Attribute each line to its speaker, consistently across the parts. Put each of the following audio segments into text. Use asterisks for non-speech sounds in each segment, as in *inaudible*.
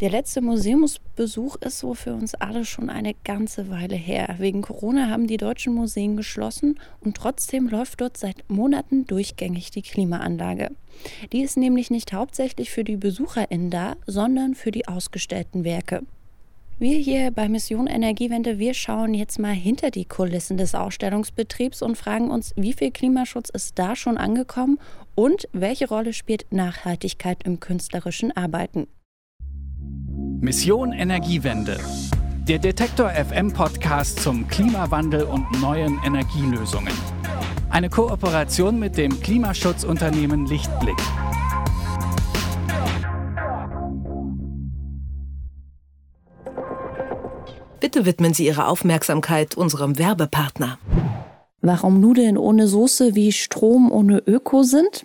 Speaker 1: Der letzte Museumsbesuch ist so für uns alle schon eine ganze Weile her. Wegen Corona haben die deutschen Museen geschlossen und trotzdem läuft dort seit Monaten durchgängig die Klimaanlage. Die ist nämlich nicht hauptsächlich für die BesucherInnen da, sondern für die ausgestellten Werke. Wir hier bei Mission Energiewende, wir schauen jetzt mal hinter die Kulissen des Ausstellungsbetriebs und fragen uns, wie viel Klimaschutz ist da schon angekommen und welche Rolle spielt Nachhaltigkeit im künstlerischen Arbeiten.
Speaker 2: Mission Energiewende. Der Detektor FM Podcast zum Klimawandel und neuen Energielösungen. Eine Kooperation mit dem Klimaschutzunternehmen Lichtblick.
Speaker 3: Bitte widmen Sie Ihre Aufmerksamkeit unserem Werbepartner.
Speaker 1: Warum Nudeln ohne Soße wie Strom ohne Öko sind?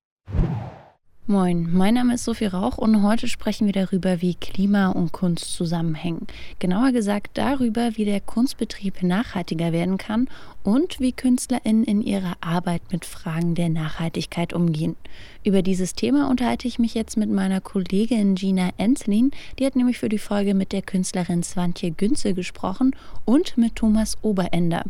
Speaker 1: Moin, mein Name ist Sophie Rauch und heute sprechen wir darüber, wie Klima und Kunst zusammenhängen. Genauer gesagt darüber, wie der Kunstbetrieb nachhaltiger werden kann und wie KünstlerInnen in ihrer Arbeit mit Fragen der Nachhaltigkeit umgehen. Über dieses Thema unterhalte ich mich jetzt mit meiner Kollegin Gina Enslin. Die hat nämlich für die Folge mit der Künstlerin Swantje Günze gesprochen und mit Thomas Oberender.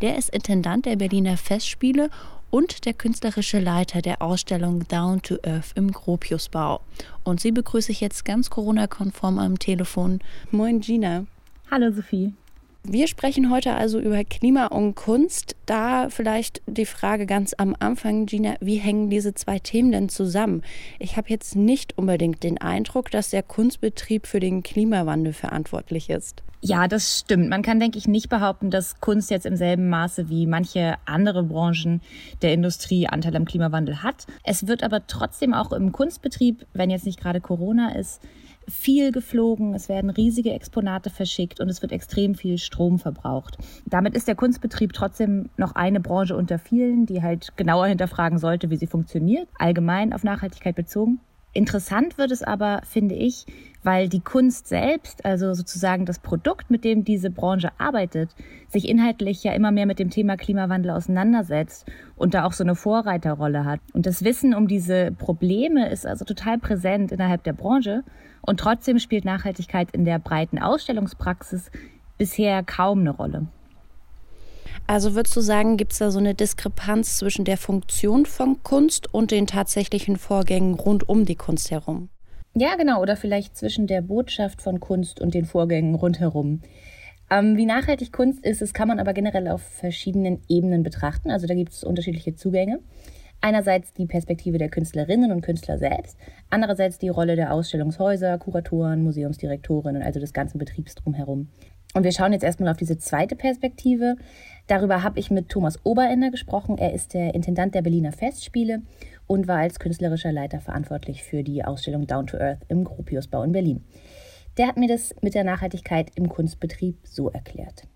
Speaker 1: Der ist Intendant der Berliner Festspiele und der künstlerische Leiter der Ausstellung Down to Earth im Gropiusbau. Und sie begrüße ich jetzt ganz Corona-konform am Telefon. Moin Gina.
Speaker 4: Hallo Sophie.
Speaker 1: Wir sprechen heute also über Klima und Kunst. Da vielleicht die Frage ganz am Anfang, Gina, wie hängen diese zwei Themen denn zusammen? Ich habe jetzt nicht unbedingt den Eindruck, dass der Kunstbetrieb für den Klimawandel verantwortlich ist.
Speaker 4: Ja, das stimmt. Man kann, denke ich, nicht behaupten, dass Kunst jetzt im selben Maße wie manche andere Branchen der Industrie Anteil am Klimawandel hat. Es wird aber trotzdem auch im Kunstbetrieb, wenn jetzt nicht gerade Corona ist, viel geflogen, es werden riesige Exponate verschickt und es wird extrem viel Strom verbraucht. Damit ist der Kunstbetrieb trotzdem noch eine Branche unter vielen, die halt genauer hinterfragen sollte, wie sie funktioniert, allgemein auf Nachhaltigkeit bezogen. Interessant wird es aber, finde ich, weil die Kunst selbst, also sozusagen das Produkt, mit dem diese Branche arbeitet, sich inhaltlich ja immer mehr mit dem Thema Klimawandel auseinandersetzt und da auch so eine Vorreiterrolle hat. Und das Wissen um diese Probleme ist also total präsent innerhalb der Branche und trotzdem spielt Nachhaltigkeit in der breiten Ausstellungspraxis bisher kaum eine Rolle.
Speaker 1: Also würdest du sagen, gibt es da so eine Diskrepanz zwischen der Funktion von Kunst und den tatsächlichen Vorgängen rund um die Kunst herum?
Speaker 4: Ja, genau. Oder vielleicht zwischen der Botschaft von Kunst und den Vorgängen rundherum. Ähm, wie nachhaltig Kunst ist, das kann man aber generell auf verschiedenen Ebenen betrachten. Also da gibt es unterschiedliche Zugänge. Einerseits die Perspektive der Künstlerinnen und Künstler selbst, andererseits die Rolle der Ausstellungshäuser, Kuratoren, Museumsdirektorinnen, also des ganzen Betriebs drumherum. Und wir schauen jetzt erstmal auf diese zweite Perspektive. Darüber habe ich mit Thomas Oberender gesprochen. Er ist der Intendant der Berliner Festspiele und war als künstlerischer Leiter verantwortlich für die Ausstellung Down to Earth im Gropiusbau in Berlin. Der hat mir das mit der Nachhaltigkeit im Kunstbetrieb so erklärt.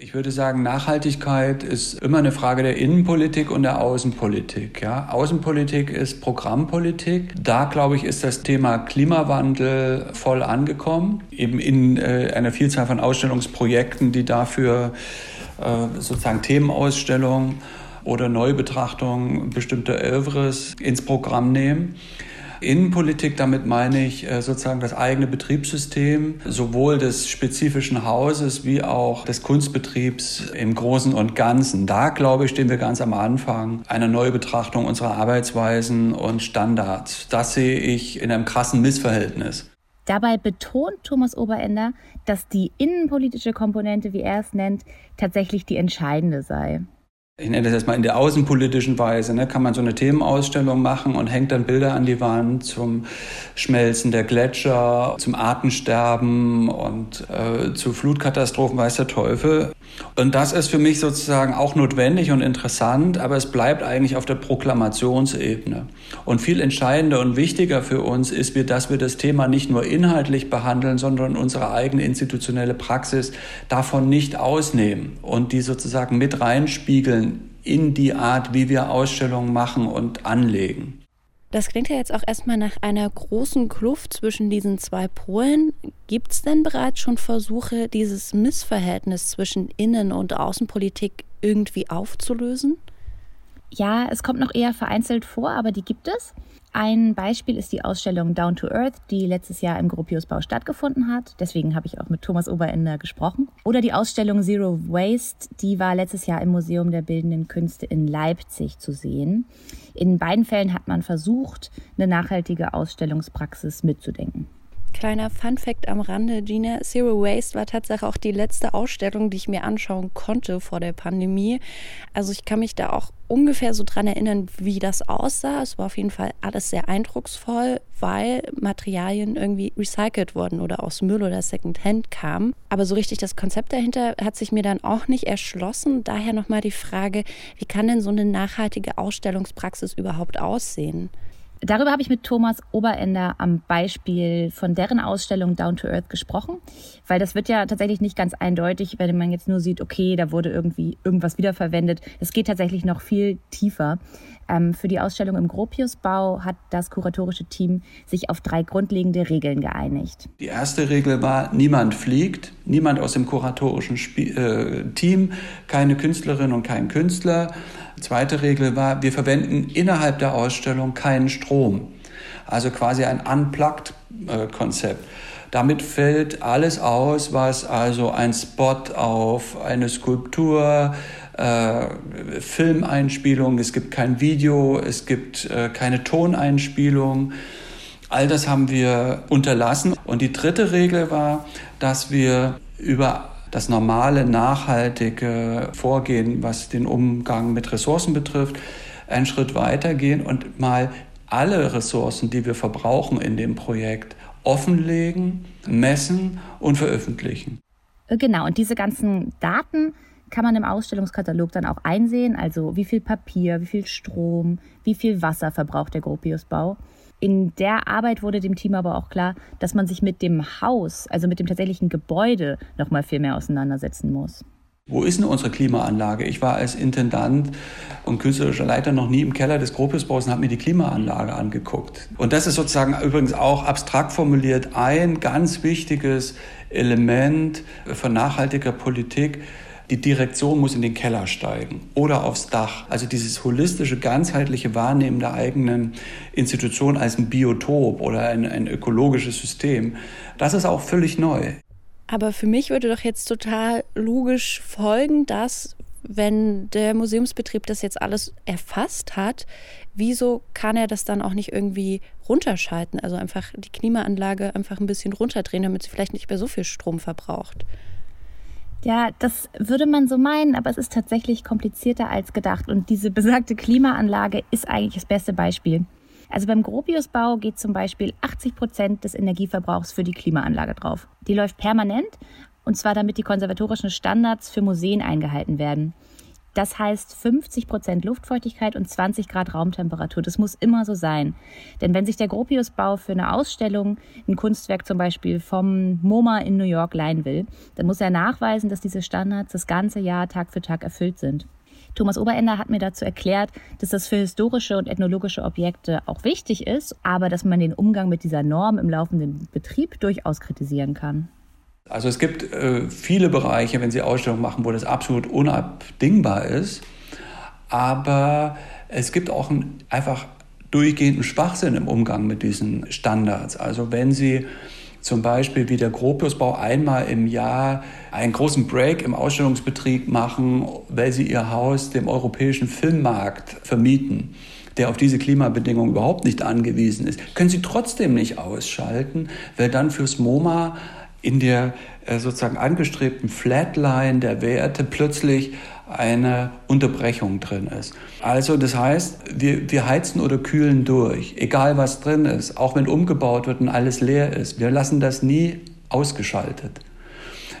Speaker 5: Ich würde sagen, Nachhaltigkeit ist immer eine Frage der Innenpolitik und der Außenpolitik. Ja? Außenpolitik ist Programmpolitik. Da, glaube ich, ist das Thema Klimawandel voll angekommen. Eben in äh, einer Vielzahl von Ausstellungsprojekten, die dafür äh, sozusagen Themenausstellungen oder Neubetrachtung bestimmter Övres ins Programm nehmen. Innenpolitik, damit meine ich äh, sozusagen das eigene Betriebssystem, sowohl des spezifischen Hauses wie auch des Kunstbetriebs im Großen und Ganzen. Da, glaube ich, stehen wir ganz am Anfang einer Neubetrachtung unserer Arbeitsweisen und Standards. Das sehe ich in einem krassen Missverhältnis.
Speaker 4: Dabei betont Thomas Oberender, dass die innenpolitische Komponente, wie er es nennt, tatsächlich die entscheidende sei
Speaker 5: ich nenne das jetzt mal in der außenpolitischen Weise, ne, kann man so eine Themenausstellung machen und hängt dann Bilder an die Wand zum Schmelzen der Gletscher, zum Artensterben und äh, zu Flutkatastrophen, weiß der Teufel. Und das ist für mich sozusagen auch notwendig und interessant, aber es bleibt eigentlich auf der Proklamationsebene. Und viel entscheidender und wichtiger für uns ist, dass wir das Thema nicht nur inhaltlich behandeln, sondern unsere eigene institutionelle Praxis davon nicht ausnehmen und die sozusagen mit reinspiegeln in die Art, wie wir Ausstellungen machen und anlegen.
Speaker 1: Das klingt ja jetzt auch erstmal nach einer großen Kluft zwischen diesen zwei Polen. Gibt es denn bereits schon Versuche, dieses Missverhältnis zwischen Innen- und Außenpolitik irgendwie aufzulösen?
Speaker 4: Ja, es kommt noch eher vereinzelt vor, aber die gibt es. Ein Beispiel ist die Ausstellung Down to Earth, die letztes Jahr im Gropiusbau stattgefunden hat. Deswegen habe ich auch mit Thomas Oberender gesprochen. Oder die Ausstellung Zero Waste, die war letztes Jahr im Museum der Bildenden Künste in Leipzig zu sehen. In beiden Fällen hat man versucht, eine nachhaltige Ausstellungspraxis mitzudenken.
Speaker 1: Kleiner Fun Fact am Rande, Gina, Zero Waste war tatsächlich auch die letzte Ausstellung, die ich mir anschauen konnte vor der Pandemie. Also ich kann mich da auch ungefähr so dran erinnern, wie das aussah. Es war auf jeden Fall alles sehr eindrucksvoll, weil Materialien irgendwie recycelt wurden oder aus Müll oder Secondhand kamen. Aber so richtig das Konzept dahinter hat sich mir dann auch nicht erschlossen. Daher nochmal die Frage, wie kann denn so eine nachhaltige Ausstellungspraxis überhaupt aussehen?
Speaker 4: Darüber habe ich mit Thomas Oberender am Beispiel von deren Ausstellung Down to Earth gesprochen, weil das wird ja tatsächlich nicht ganz eindeutig, wenn man jetzt nur sieht, okay, da wurde irgendwie irgendwas wiederverwendet. Es geht tatsächlich noch viel tiefer. Ähm, für die Ausstellung im Gropiusbau hat das kuratorische Team sich auf drei grundlegende Regeln geeinigt.
Speaker 5: Die erste Regel war, niemand fliegt, niemand aus dem kuratorischen äh, Team, keine Künstlerin und kein Künstler. Zweite Regel war, wir verwenden innerhalb der Ausstellung keinen Strom. Also quasi ein Unplugged-Konzept. Damit fällt alles aus, was also ein Spot auf eine Skulptur, äh, Filmeinspielung, es gibt kein Video, es gibt äh, keine Toneinspielung. All das haben wir unterlassen. Und die dritte Regel war, dass wir über das normale, nachhaltige Vorgehen, was den Umgang mit Ressourcen betrifft, einen Schritt weitergehen und mal alle Ressourcen, die wir verbrauchen in dem Projekt, offenlegen, messen und veröffentlichen.
Speaker 4: Genau, und diese ganzen Daten kann man im Ausstellungskatalog dann auch einsehen, also wie viel Papier, wie viel Strom, wie viel Wasser verbraucht der Gropiusbau. In der Arbeit wurde dem Team aber auch klar, dass man sich mit dem Haus, also mit dem tatsächlichen Gebäude, noch mal viel mehr auseinandersetzen muss.
Speaker 5: Wo ist denn unsere Klimaanlage? Ich war als Intendant und künstlerischer Leiter noch nie im Keller des Gropiusbaus und habe mir die Klimaanlage angeguckt. Und das ist sozusagen übrigens auch abstrakt formuliert ein ganz wichtiges Element von nachhaltiger Politik, die Direktion muss in den Keller steigen oder aufs Dach. Also dieses holistische, ganzheitliche Wahrnehmen der eigenen Institution als ein Biotop oder ein, ein ökologisches System, das ist auch völlig neu.
Speaker 1: Aber für mich würde doch jetzt total logisch folgen, dass wenn der Museumsbetrieb das jetzt alles erfasst hat, wieso kann er das dann auch nicht irgendwie runterschalten? Also einfach die Klimaanlage einfach ein bisschen runterdrehen, damit sie vielleicht nicht mehr so viel Strom verbraucht.
Speaker 4: Ja, das würde man so meinen, aber es ist tatsächlich komplizierter als gedacht. Und diese besagte Klimaanlage ist eigentlich das beste Beispiel. Also beim Gropiusbau geht zum Beispiel 80 Prozent des Energieverbrauchs für die Klimaanlage drauf. Die läuft permanent und zwar damit die konservatorischen Standards für Museen eingehalten werden. Das heißt 50 Prozent Luftfeuchtigkeit und 20 Grad Raumtemperatur. Das muss immer so sein. Denn wenn sich der Gropiusbau für eine Ausstellung ein Kunstwerk zum Beispiel vom MoMA in New York leihen will, dann muss er nachweisen, dass diese Standards das ganze Jahr Tag für Tag erfüllt sind. Thomas Oberender hat mir dazu erklärt, dass das für historische und ethnologische Objekte auch wichtig ist, aber dass man den Umgang mit dieser Norm im laufenden Betrieb durchaus kritisieren kann.
Speaker 5: Also es gibt äh, viele Bereiche, wenn Sie Ausstellungen machen, wo das absolut unabdingbar ist. Aber es gibt auch einen einfach durchgehenden Schwachsinn im Umgang mit diesen Standards. Also wenn Sie zum Beispiel wie der Gropiusbau einmal im Jahr einen großen Break im Ausstellungsbetrieb machen, weil sie ihr Haus dem europäischen Filmmarkt vermieten, der auf diese Klimabedingungen überhaupt nicht angewiesen ist, können sie trotzdem nicht ausschalten, weil dann fürs MoMA in der äh, sozusagen angestrebten Flatline der Werte plötzlich eine Unterbrechung drin ist. Also das heißt, wir, wir heizen oder kühlen durch, egal was drin ist, auch wenn umgebaut wird und alles leer ist. Wir lassen das nie ausgeschaltet.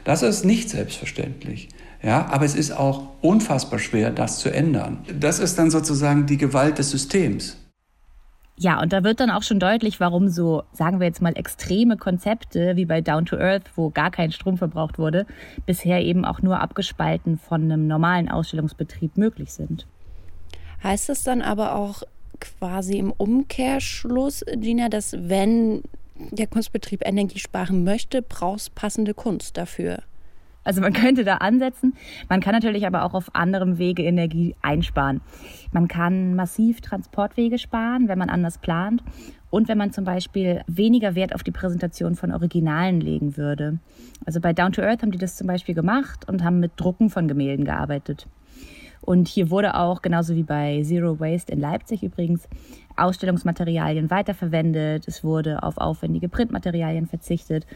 Speaker 5: Das ist nicht selbstverständlich. Ja, aber es ist auch unfassbar schwer, das zu ändern. Das ist dann sozusagen die Gewalt des Systems.
Speaker 4: Ja, und da wird dann auch schon deutlich, warum so, sagen wir jetzt mal, extreme Konzepte wie bei Down to Earth, wo gar kein Strom verbraucht wurde, bisher eben auch nur abgespalten von einem normalen Ausstellungsbetrieb möglich sind.
Speaker 1: Heißt das dann aber auch quasi im Umkehrschluss, Gina, dass wenn der Kunstbetrieb Energie sparen möchte, braucht es passende Kunst dafür.
Speaker 4: Also man *laughs* könnte da ansetzen. Man kann natürlich aber auch auf anderem Wege Energie einsparen. Man kann massiv Transportwege sparen, wenn man anders plant. Und wenn man zum Beispiel weniger Wert auf die Präsentation von Originalen legen würde. Also bei Down to Earth haben die das zum Beispiel gemacht und haben mit Drucken von Gemälden gearbeitet. Und hier wurde auch, genauso wie bei Zero Waste in Leipzig übrigens, Ausstellungsmaterialien weiterverwendet. Es wurde auf aufwendige Printmaterialien verzichtet.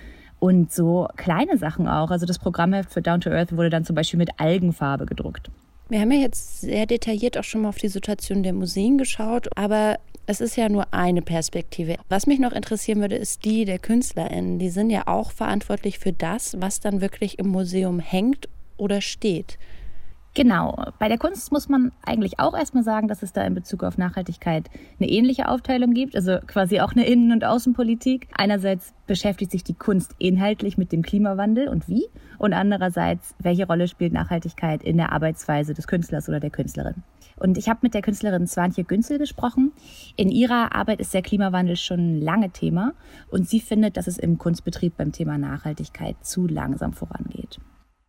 Speaker 4: Und so kleine Sachen auch. Also das Programmheft für Down to Earth wurde dann zum Beispiel mit Algenfarbe gedruckt.
Speaker 1: Wir haben ja jetzt sehr detailliert auch schon mal auf die Situation der Museen geschaut, aber es ist ja nur eine Perspektive. Was mich noch interessieren würde, ist die der KünstlerInnen. Die sind ja auch verantwortlich für das, was dann wirklich im Museum hängt oder steht.
Speaker 4: Genau. Bei der Kunst muss man eigentlich auch erstmal sagen, dass es da in Bezug auf Nachhaltigkeit eine ähnliche Aufteilung gibt, also quasi auch eine Innen- und Außenpolitik. Einerseits beschäftigt sich die Kunst inhaltlich mit dem Klimawandel und wie und andererseits, welche Rolle spielt Nachhaltigkeit in der Arbeitsweise des Künstlers oder der Künstlerin. Und ich habe mit der Künstlerin Swantje Günzel gesprochen. In ihrer Arbeit ist der Klimawandel schon lange Thema und sie findet, dass es im Kunstbetrieb beim Thema Nachhaltigkeit zu langsam vorangeht.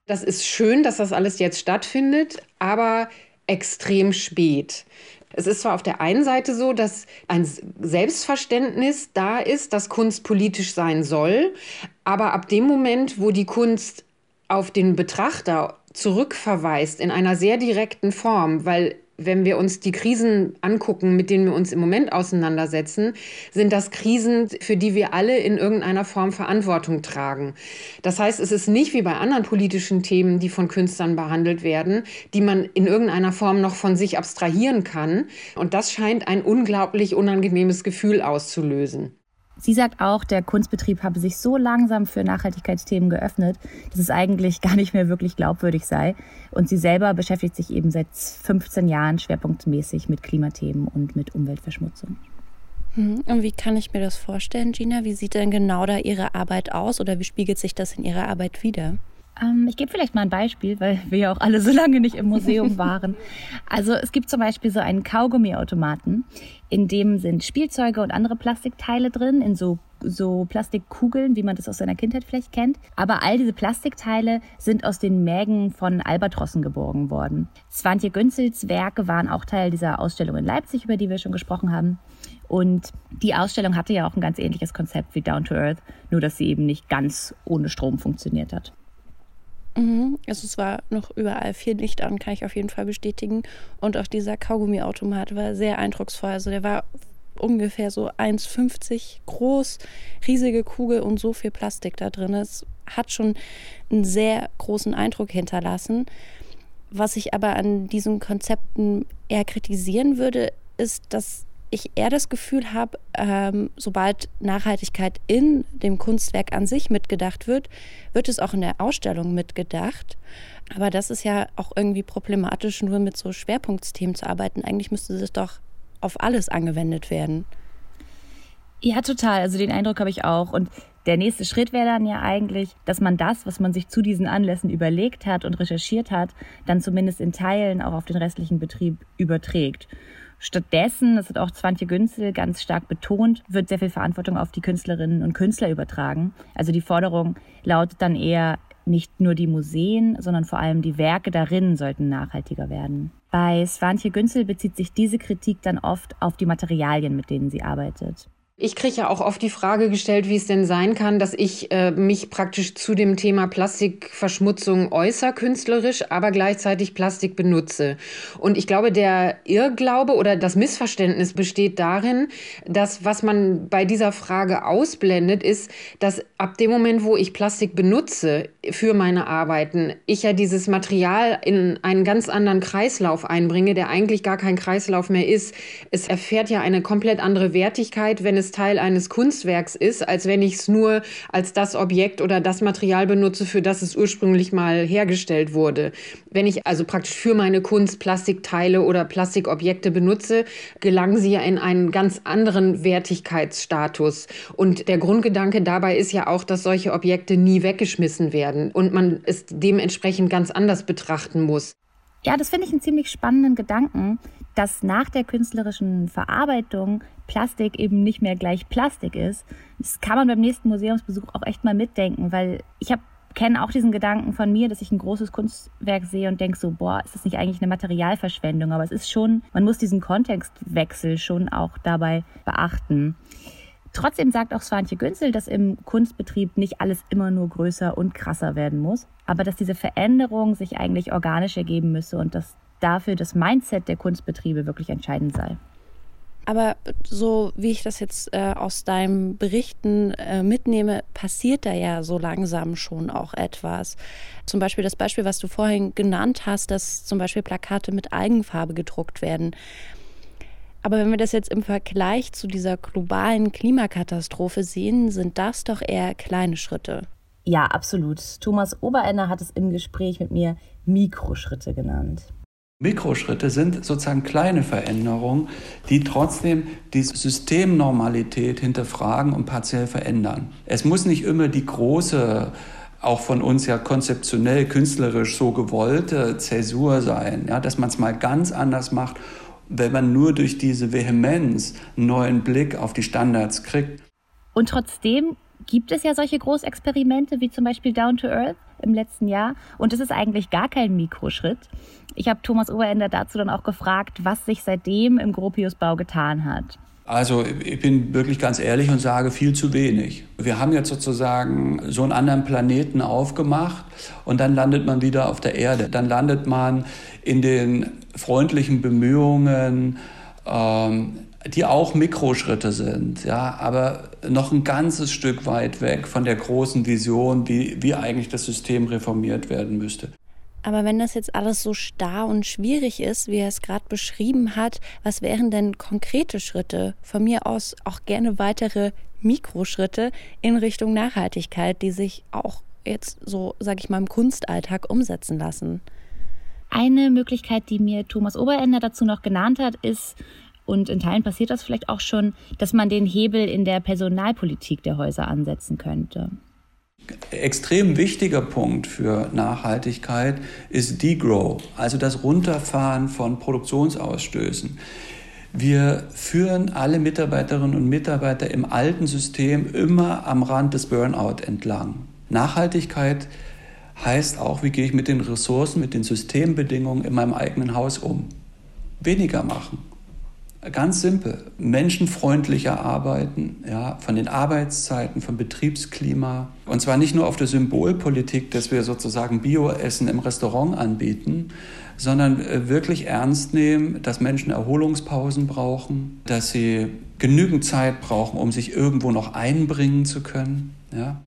Speaker 6: Das ist schön, dass das alles jetzt stattfindet, aber extrem spät. Es ist zwar auf der einen Seite so, dass ein Selbstverständnis da ist, dass Kunst politisch sein soll, aber ab dem Moment, wo die Kunst auf den Betrachter zurückverweist in einer sehr direkten Form, weil wenn wir uns die Krisen angucken, mit denen wir uns im Moment auseinandersetzen, sind das Krisen, für die wir alle in irgendeiner Form Verantwortung tragen. Das heißt, es ist nicht wie bei anderen politischen Themen, die von Künstlern behandelt werden, die man in irgendeiner Form noch von sich abstrahieren kann. Und das scheint ein unglaublich unangenehmes Gefühl auszulösen.
Speaker 4: Sie sagt auch, der Kunstbetrieb habe sich so langsam für Nachhaltigkeitsthemen geöffnet, dass es eigentlich *laughs* gar nicht mehr wirklich glaubwürdig sei. Und sie selber beschäftigt sich eben seit 15 Jahren schwerpunktmäßig mit Klimathemen und mit Umweltverschmutzung.
Speaker 1: Hm, und wie kann ich mir das vorstellen, Gina? Wie sieht denn genau da Ihre Arbeit aus oder wie spiegelt sich das in Ihrer Arbeit wider?
Speaker 4: Ähm, ich gebe vielleicht mal ein Beispiel, weil wir ja auch alle so lange nicht im Museum *laughs* waren. Also es gibt zum Beispiel so einen Kaugummiautomaten, in dem sind Spielzeuge und andere Plastikteile drin, in so so Plastikkugeln, wie man das aus seiner Kindheit vielleicht kennt. Aber all diese Plastikteile sind aus den Mägen von Albatrossen geborgen worden. Swantje Günzels Werke waren auch Teil dieser Ausstellung in Leipzig, über die wir schon gesprochen haben. Und die Ausstellung hatte ja auch ein ganz ähnliches Konzept wie Down to Earth, nur dass sie eben nicht ganz ohne Strom funktioniert hat.
Speaker 1: Mhm. Also es war noch überall viel Licht an, kann ich auf jeden Fall bestätigen. Und auch dieser Kaugummiautomat war sehr eindrucksvoll. Also der war ungefähr so 1,50 groß, riesige Kugel und so viel Plastik da drin. Es hat schon einen sehr großen Eindruck hinterlassen. Was ich aber an diesen Konzepten eher kritisieren würde, ist, dass ich eher das Gefühl habe, ähm, sobald Nachhaltigkeit in dem Kunstwerk an sich mitgedacht wird, wird es auch in der Ausstellung mitgedacht. Aber das ist ja auch irgendwie problematisch, nur mit so Schwerpunktsthemen zu arbeiten. Eigentlich müsste es doch auf alles angewendet werden.
Speaker 4: Ja, total. Also den Eindruck habe ich auch. Und der nächste Schritt wäre dann ja eigentlich, dass man das, was man sich zu diesen Anlässen überlegt hat und recherchiert hat, dann zumindest in Teilen auch auf den restlichen Betrieb überträgt. Stattdessen, das hat auch Zwantje Günzel ganz stark betont, wird sehr viel Verantwortung auf die Künstlerinnen und Künstler übertragen. Also die Forderung lautet dann eher, nicht nur die Museen, sondern vor allem die Werke darin sollten nachhaltiger werden. Bei Svantje Günzel bezieht sich diese Kritik dann oft auf die Materialien, mit denen sie arbeitet.
Speaker 6: Ich kriege ja auch oft die Frage gestellt, wie es denn sein kann, dass ich äh, mich praktisch zu dem Thema Plastikverschmutzung äußere, künstlerisch, aber gleichzeitig Plastik benutze. Und ich glaube, der Irrglaube oder das Missverständnis besteht darin, dass was man bei dieser Frage ausblendet, ist, dass ab dem Moment, wo ich Plastik benutze für meine Arbeiten, ich ja dieses Material in einen ganz anderen Kreislauf einbringe, der eigentlich gar kein Kreislauf mehr ist. Es erfährt ja eine komplett andere Wertigkeit, wenn es Teil eines Kunstwerks ist, als wenn ich es nur als das Objekt oder das Material benutze, für das es ursprünglich mal hergestellt wurde. Wenn ich also praktisch für meine Kunst Plastikteile oder Plastikobjekte benutze, gelangen sie ja in einen ganz anderen Wertigkeitsstatus. Und der Grundgedanke dabei ist ja auch, dass solche Objekte nie weggeschmissen werden und man es dementsprechend ganz anders betrachten muss.
Speaker 4: Ja, das finde ich einen ziemlich spannenden Gedanken, dass nach der künstlerischen Verarbeitung Plastik eben nicht mehr gleich Plastik ist. Das kann man beim nächsten Museumsbesuch auch echt mal mitdenken, weil ich habe kenne auch diesen Gedanken von mir, dass ich ein großes Kunstwerk sehe und denke so, boah, ist das nicht eigentlich eine Materialverschwendung? Aber es ist schon, man muss diesen Kontextwechsel schon auch dabei beachten. Trotzdem sagt auch Swantje Günzel, dass im Kunstbetrieb nicht alles immer nur größer und krasser werden muss, aber dass diese Veränderung sich eigentlich organisch ergeben müsse und dass dafür das Mindset der Kunstbetriebe wirklich entscheidend sei.
Speaker 1: Aber so wie ich das jetzt äh, aus deinem Berichten äh, mitnehme, passiert da ja so langsam schon auch etwas. Zum Beispiel das Beispiel, was du vorhin genannt hast, dass zum Beispiel Plakate mit Eigenfarbe gedruckt werden. Aber wenn wir das jetzt im Vergleich zu dieser globalen Klimakatastrophe sehen, sind das doch eher kleine Schritte.
Speaker 4: Ja, absolut. Thomas Oberender hat es im Gespräch mit mir Mikroschritte genannt.
Speaker 5: Mikroschritte sind sozusagen kleine Veränderungen, die trotzdem die Systemnormalität hinterfragen und partiell verändern. Es muss nicht immer die große auch von uns ja konzeptionell, künstlerisch so gewollte Zäsur sein, ja, dass man es mal ganz anders macht, wenn man nur durch diese Vehemenz einen neuen Blick auf die Standards kriegt.
Speaker 4: Und trotzdem gibt es ja solche Großexperimente wie zum Beispiel Down to Earth im letzten Jahr. Und es ist eigentlich gar kein Mikroschritt. Ich habe Thomas Oberender dazu dann auch gefragt, was sich seitdem im Gropiusbau getan hat.
Speaker 5: Also ich bin wirklich ganz ehrlich und sage viel zu wenig. Wir haben jetzt sozusagen so einen anderen Planeten aufgemacht und dann landet man wieder auf der Erde. Dann landet man in den freundlichen Bemühungen, ähm, die auch Mikroschritte sind, ja, aber noch ein ganzes Stück weit weg von der großen Vision, wie, wie eigentlich das System reformiert werden müsste.
Speaker 1: Aber wenn das jetzt alles so starr und schwierig ist, wie er es gerade beschrieben hat, was wären denn konkrete Schritte? Von mir aus auch gerne weitere Mikroschritte in Richtung Nachhaltigkeit, die sich auch jetzt so, sage ich mal, im Kunstalltag umsetzen lassen.
Speaker 4: Eine Möglichkeit, die mir Thomas Oberender dazu noch genannt hat, ist, und in Teilen passiert das vielleicht auch schon, dass man den Hebel in der Personalpolitik der Häuser ansetzen könnte.
Speaker 5: Extrem wichtiger Punkt für Nachhaltigkeit ist Degrow, also das Runterfahren von Produktionsausstößen. Wir führen alle Mitarbeiterinnen und Mitarbeiter im alten System immer am Rand des Burnout entlang. Nachhaltigkeit heißt auch, wie gehe ich mit den Ressourcen, mit den Systembedingungen in meinem eigenen Haus um. Weniger machen. Ganz simpel, menschenfreundlicher arbeiten, ja, von den Arbeitszeiten, vom Betriebsklima. Und zwar nicht nur auf der Symbolpolitik, dass wir sozusagen Bioessen im Restaurant anbieten, sondern äh, wirklich ernst nehmen, dass Menschen Erholungspausen brauchen, dass sie genügend Zeit brauchen, um sich irgendwo noch einbringen zu können. Ja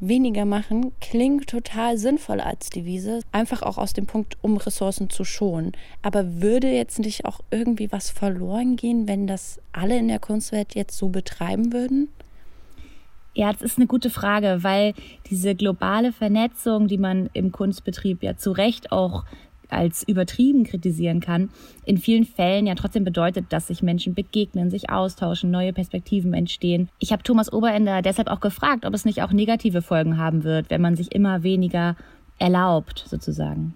Speaker 1: weniger machen klingt total sinnvoll als Devise, einfach auch aus dem Punkt, um Ressourcen zu schonen. Aber würde jetzt nicht auch irgendwie was verloren gehen, wenn das alle in der Kunstwelt jetzt so betreiben würden?
Speaker 4: Ja, das ist eine gute Frage, weil diese globale Vernetzung, die man im Kunstbetrieb ja zu Recht auch als übertrieben kritisieren kann, in vielen Fällen ja trotzdem bedeutet, dass sich Menschen begegnen, sich austauschen, neue Perspektiven entstehen. Ich habe Thomas Oberender deshalb auch gefragt, ob es nicht auch negative Folgen haben wird, wenn man sich immer weniger erlaubt, sozusagen.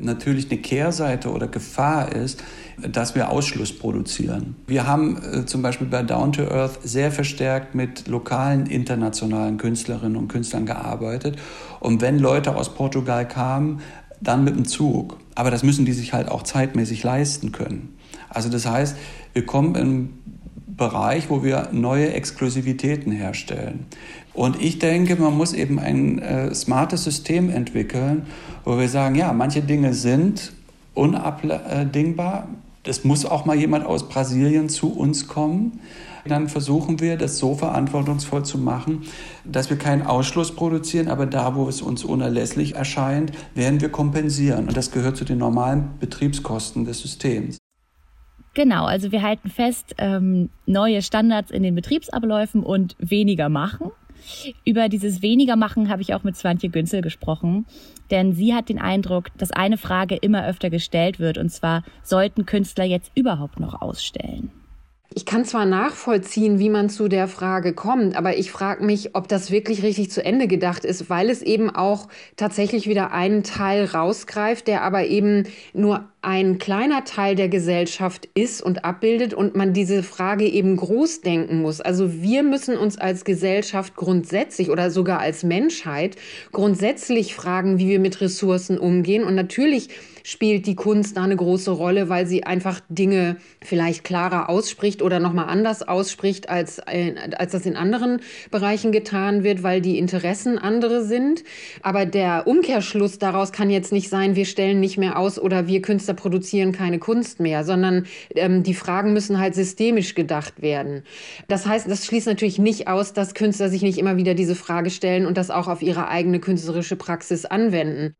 Speaker 5: Natürlich eine Kehrseite oder Gefahr ist, dass wir Ausschluss produzieren. Wir haben äh, zum Beispiel bei Down to Earth sehr verstärkt mit lokalen internationalen Künstlerinnen und Künstlern gearbeitet. Und wenn Leute aus Portugal kamen, dann mit dem Zug. Aber das müssen die sich halt auch zeitmäßig leisten können. Also das heißt, wir kommen in einen Bereich, wo wir neue Exklusivitäten herstellen. Und ich denke, man muss eben ein äh, smartes System entwickeln, wo wir sagen, ja, manche Dinge sind unabdingbar. Es muss auch mal jemand aus Brasilien zu uns kommen dann versuchen wir, das so verantwortungsvoll zu machen, dass wir keinen Ausschluss produzieren, aber da, wo es uns unerlässlich erscheint, werden wir kompensieren. Und das gehört zu den normalen Betriebskosten des Systems.
Speaker 4: Genau, also wir halten fest, ähm, neue Standards in den Betriebsabläufen und weniger machen. Über dieses weniger machen habe ich auch mit Swantje Günzel gesprochen, denn sie hat den Eindruck, dass eine Frage immer öfter gestellt wird, und zwar, sollten Künstler jetzt überhaupt noch ausstellen?
Speaker 6: Ich kann zwar nachvollziehen, wie man zu der Frage kommt, aber ich frage mich, ob das wirklich richtig zu Ende gedacht ist, weil es eben auch tatsächlich wieder einen Teil rausgreift, der aber eben nur ein kleiner Teil der Gesellschaft ist und abbildet und man diese Frage eben groß denken muss. Also wir müssen uns als Gesellschaft grundsätzlich oder sogar als Menschheit grundsätzlich fragen, wie wir mit Ressourcen umgehen. Und natürlich spielt die Kunst da eine große Rolle, weil sie einfach Dinge vielleicht klarer ausspricht oder nochmal anders ausspricht, als, äh, als das in anderen Bereichen getan wird, weil die Interessen andere sind. Aber der Umkehrschluss daraus kann jetzt nicht sein, wir stellen nicht mehr aus oder wir Künstler produzieren keine Kunst mehr, sondern ähm, die Fragen müssen halt systemisch gedacht werden. Das heißt, das schließt natürlich nicht aus, dass Künstler sich nicht immer wieder diese Frage stellen und das auch auf ihre eigene künstlerische Praxis anwenden.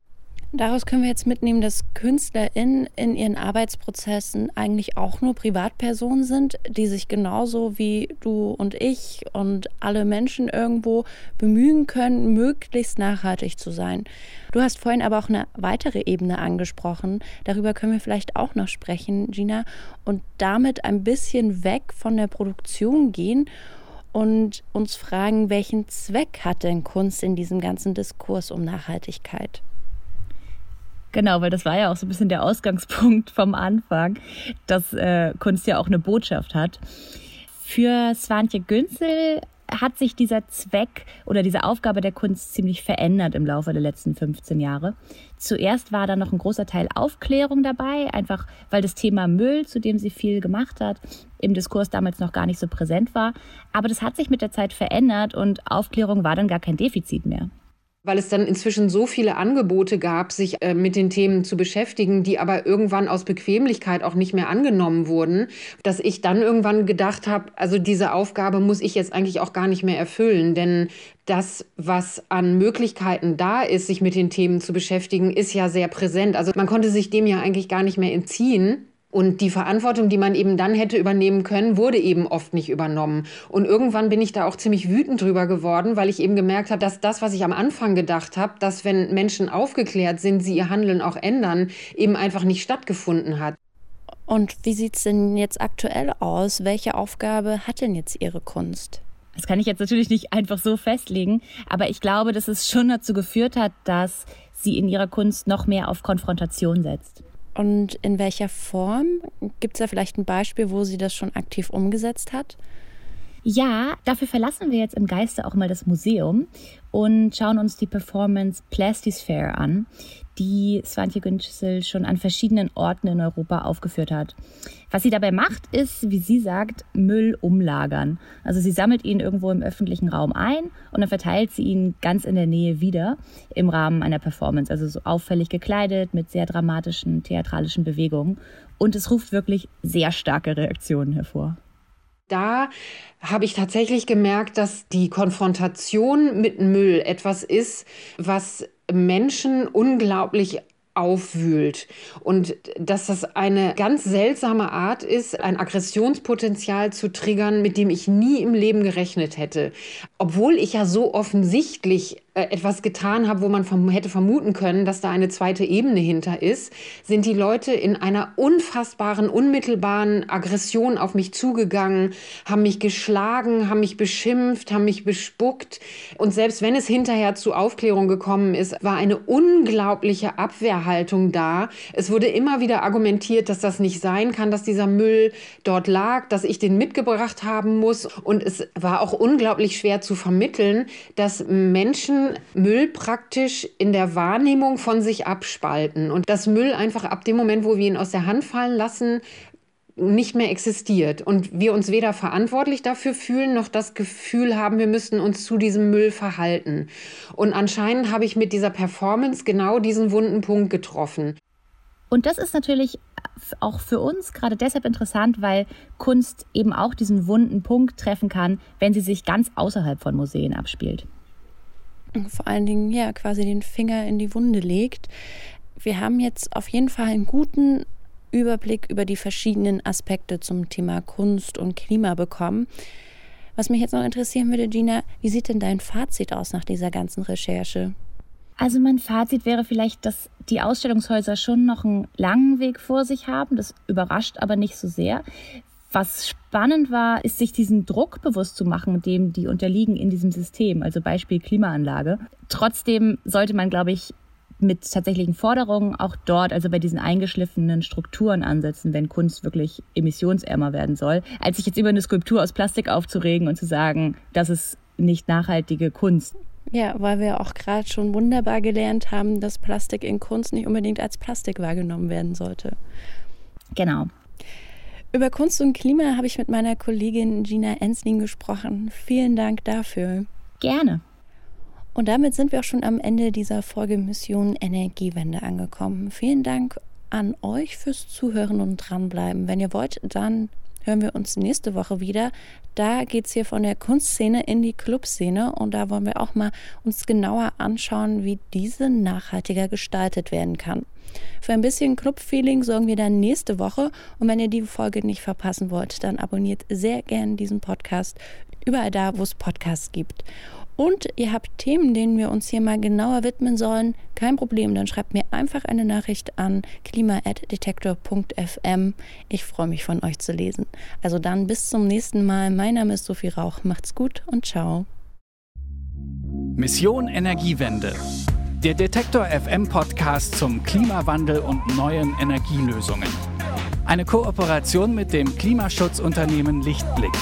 Speaker 1: Daraus können wir jetzt mitnehmen, dass KünstlerInnen in ihren Arbeitsprozessen eigentlich auch nur Privatpersonen sind, die sich genauso wie du und ich und alle Menschen irgendwo bemühen können, möglichst nachhaltig zu sein. Du hast vorhin aber auch eine weitere Ebene angesprochen. Darüber können wir vielleicht auch noch sprechen, Gina, und damit ein bisschen weg von der Produktion gehen und uns fragen, welchen Zweck hat denn Kunst in diesem ganzen Diskurs um Nachhaltigkeit?
Speaker 4: Genau, weil das war ja auch so ein bisschen der Ausgangspunkt vom Anfang, dass äh, Kunst ja auch eine Botschaft hat. Für Swantje Günzel hat sich dieser Zweck oder diese Aufgabe der Kunst ziemlich verändert im Laufe der letzten 15 Jahre. Zuerst war da noch ein großer Teil Aufklärung dabei, einfach weil das Thema Müll, zu dem sie viel gemacht hat, im Diskurs damals noch gar nicht so präsent war. Aber das hat sich mit der Zeit verändert und Aufklärung war dann gar kein Defizit mehr
Speaker 6: weil es dann inzwischen so viele Angebote gab, sich äh, mit den Themen zu beschäftigen, die aber irgendwann aus Bequemlichkeit auch nicht mehr angenommen wurden, dass ich dann irgendwann gedacht habe, also diese Aufgabe muss ich jetzt eigentlich auch gar nicht mehr erfüllen, denn das, was an Möglichkeiten da ist, sich mit den Themen zu beschäftigen, ist ja sehr präsent. Also man konnte sich dem ja eigentlich gar nicht mehr entziehen. Und die Verantwortung, die man eben dann hätte übernehmen können, wurde eben oft nicht übernommen. Und irgendwann bin ich da auch ziemlich wütend drüber geworden, weil ich eben gemerkt habe, dass das, was ich am Anfang gedacht habe, dass wenn Menschen aufgeklärt sind, sie ihr Handeln auch ändern, eben einfach nicht stattgefunden hat.
Speaker 1: Und wie sieht es denn jetzt aktuell aus? Welche Aufgabe hat denn jetzt Ihre Kunst?
Speaker 4: Das kann ich jetzt natürlich nicht einfach so festlegen, aber ich glaube, dass es schon dazu geführt hat, dass sie in ihrer Kunst noch mehr auf Konfrontation setzt.
Speaker 1: Und in welcher Form? Gibt es da vielleicht ein Beispiel, wo sie das schon aktiv umgesetzt hat?
Speaker 4: Ja, dafür verlassen wir jetzt im Geiste auch mal das Museum und schauen uns die Performance Plastisphere an, die Svante Günzel schon an verschiedenen Orten in Europa aufgeführt hat. Was sie dabei macht, ist, wie sie sagt, Müll umlagern. Also sie sammelt ihn irgendwo im öffentlichen Raum ein und dann verteilt sie ihn ganz in der Nähe wieder im Rahmen einer Performance. Also so auffällig gekleidet mit sehr dramatischen theatralischen Bewegungen. Und es ruft wirklich sehr starke Reaktionen hervor
Speaker 6: da habe ich tatsächlich gemerkt, dass die Konfrontation mit Müll etwas ist, was Menschen unglaublich aufwühlt und dass das eine ganz seltsame Art ist, ein Aggressionspotenzial zu triggern, mit dem ich nie im Leben gerechnet hätte. Obwohl ich ja so offensichtlich äh, etwas getan habe, wo man vom, hätte vermuten können, dass da eine zweite Ebene hinter ist, sind die Leute in einer unfassbaren, unmittelbaren Aggression auf mich zugegangen, haben mich geschlagen, haben mich beschimpft, haben mich bespuckt. Und selbst wenn es hinterher zu Aufklärung gekommen ist, war eine unglaubliche Abwehrhaltung da. Es wurde immer wieder argumentiert, dass das nicht sein kann, dass dieser Müll dort lag, dass ich den mitgebracht haben muss. Und es war auch unglaublich schwer zu vermitteln, dass Menschen Müll praktisch in der Wahrnehmung von sich abspalten und dass Müll einfach ab dem Moment, wo wir ihn aus der Hand fallen lassen, nicht mehr existiert und wir uns weder verantwortlich dafür fühlen, noch das Gefühl haben, wir müssten uns zu diesem Müll verhalten. Und anscheinend habe ich mit dieser Performance genau diesen wunden Punkt getroffen.
Speaker 4: Und das ist natürlich auch für uns gerade deshalb interessant, weil Kunst eben auch diesen wunden Punkt treffen kann, wenn sie sich ganz außerhalb von Museen abspielt
Speaker 1: vor allen Dingen ja quasi den Finger in die Wunde legt. Wir haben jetzt auf jeden Fall einen guten Überblick über die verschiedenen Aspekte zum Thema Kunst und Klima bekommen. Was mich jetzt noch interessieren würde, Gina, wie sieht denn dein Fazit aus nach dieser ganzen Recherche?
Speaker 4: Also mein Fazit wäre vielleicht, dass die Ausstellungshäuser schon noch einen langen Weg vor sich haben. Das überrascht aber nicht so sehr. Was spannend war, ist sich diesen Druck bewusst zu machen, dem die unterliegen in diesem System, also Beispiel Klimaanlage. Trotzdem sollte man, glaube ich, mit tatsächlichen Forderungen auch dort, also bei diesen eingeschliffenen Strukturen ansetzen, wenn Kunst wirklich emissionsärmer werden soll, als sich jetzt über eine Skulptur aus Plastik aufzuregen und zu sagen, das ist nicht nachhaltige Kunst.
Speaker 1: Ja, weil wir auch gerade schon wunderbar gelernt haben, dass Plastik in Kunst nicht unbedingt als Plastik wahrgenommen werden sollte.
Speaker 4: Genau.
Speaker 1: Über Kunst und Klima habe ich mit meiner Kollegin Gina Ensling gesprochen. Vielen Dank dafür.
Speaker 4: Gerne.
Speaker 1: Und damit sind wir auch schon am Ende dieser Folge Mission Energiewende angekommen. Vielen Dank an euch fürs Zuhören und dranbleiben. Wenn ihr wollt, dann hören wir uns nächste Woche wieder. Da geht es hier von der Kunstszene in die Clubszene und da wollen wir auch mal uns genauer anschauen, wie diese nachhaltiger gestaltet werden kann. Für ein bisschen Club-Feeling sorgen wir dann nächste Woche und wenn ihr die Folge nicht verpassen wollt, dann abonniert sehr gern diesen Podcast überall da, wo es Podcasts gibt und ihr habt Themen, denen wir uns hier mal genauer widmen sollen, kein Problem, dann schreibt mir einfach eine Nachricht an klima.detektor.fm. Ich freue mich von euch zu lesen. Also dann bis zum nächsten Mal. Mein Name ist Sophie Rauch. Macht's gut und ciao.
Speaker 2: Mission Energiewende. Der Detektor FM Podcast zum Klimawandel und neuen Energielösungen. Eine Kooperation mit dem Klimaschutzunternehmen Lichtblick.